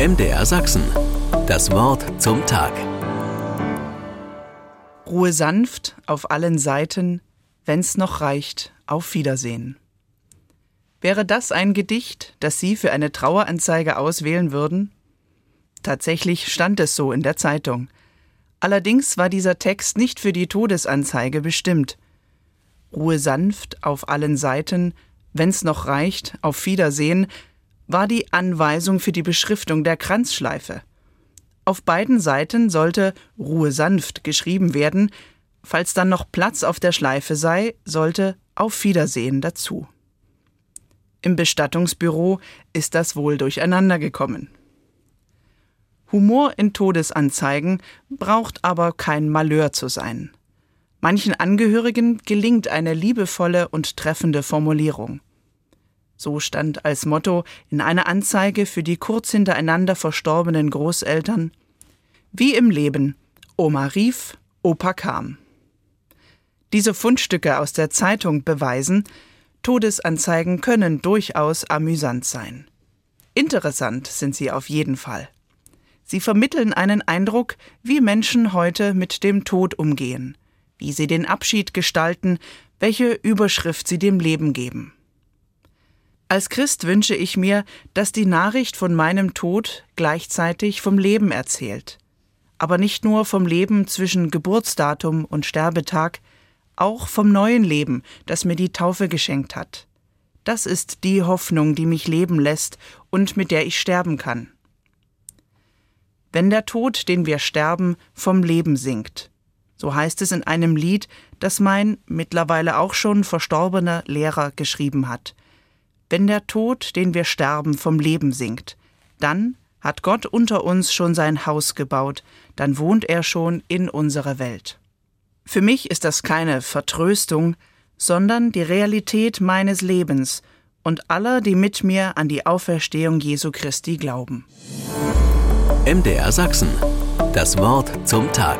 MDR Sachsen. Das Wort zum Tag. Ruhe sanft auf allen Seiten, wenn's noch reicht, auf Wiedersehen. Wäre das ein Gedicht, das Sie für eine Traueranzeige auswählen würden? Tatsächlich stand es so in der Zeitung. Allerdings war dieser Text nicht für die Todesanzeige bestimmt. Ruhe sanft auf allen Seiten, wenn's noch reicht, auf Wiedersehen, war die Anweisung für die Beschriftung der Kranzschleife. Auf beiden Seiten sollte Ruhe sanft geschrieben werden, falls dann noch Platz auf der Schleife sei, sollte Auf Wiedersehen dazu. Im Bestattungsbüro ist das wohl durcheinander gekommen. Humor in Todesanzeigen braucht aber kein Malheur zu sein. Manchen Angehörigen gelingt eine liebevolle und treffende Formulierung. So stand als Motto in einer Anzeige für die kurz hintereinander verstorbenen Großeltern Wie im Leben, Oma rief, Opa kam. Diese Fundstücke aus der Zeitung beweisen, Todesanzeigen können durchaus amüsant sein. Interessant sind sie auf jeden Fall. Sie vermitteln einen Eindruck, wie Menschen heute mit dem Tod umgehen, wie sie den Abschied gestalten, welche Überschrift sie dem Leben geben. Als Christ wünsche ich mir, dass die Nachricht von meinem Tod gleichzeitig vom Leben erzählt. Aber nicht nur vom Leben zwischen Geburtsdatum und Sterbetag, auch vom neuen Leben, das mir die Taufe geschenkt hat. Das ist die Hoffnung, die mich leben lässt und mit der ich sterben kann. Wenn der Tod, den wir sterben, vom Leben singt. So heißt es in einem Lied, das mein mittlerweile auch schon verstorbener Lehrer geschrieben hat. Wenn der Tod, den wir sterben, vom Leben singt, dann hat Gott unter uns schon sein Haus gebaut, dann wohnt er schon in unserer Welt. Für mich ist das keine Vertröstung, sondern die Realität meines Lebens und aller, die mit mir an die Auferstehung Jesu Christi glauben. MDR Sachsen. Das Wort zum Tag.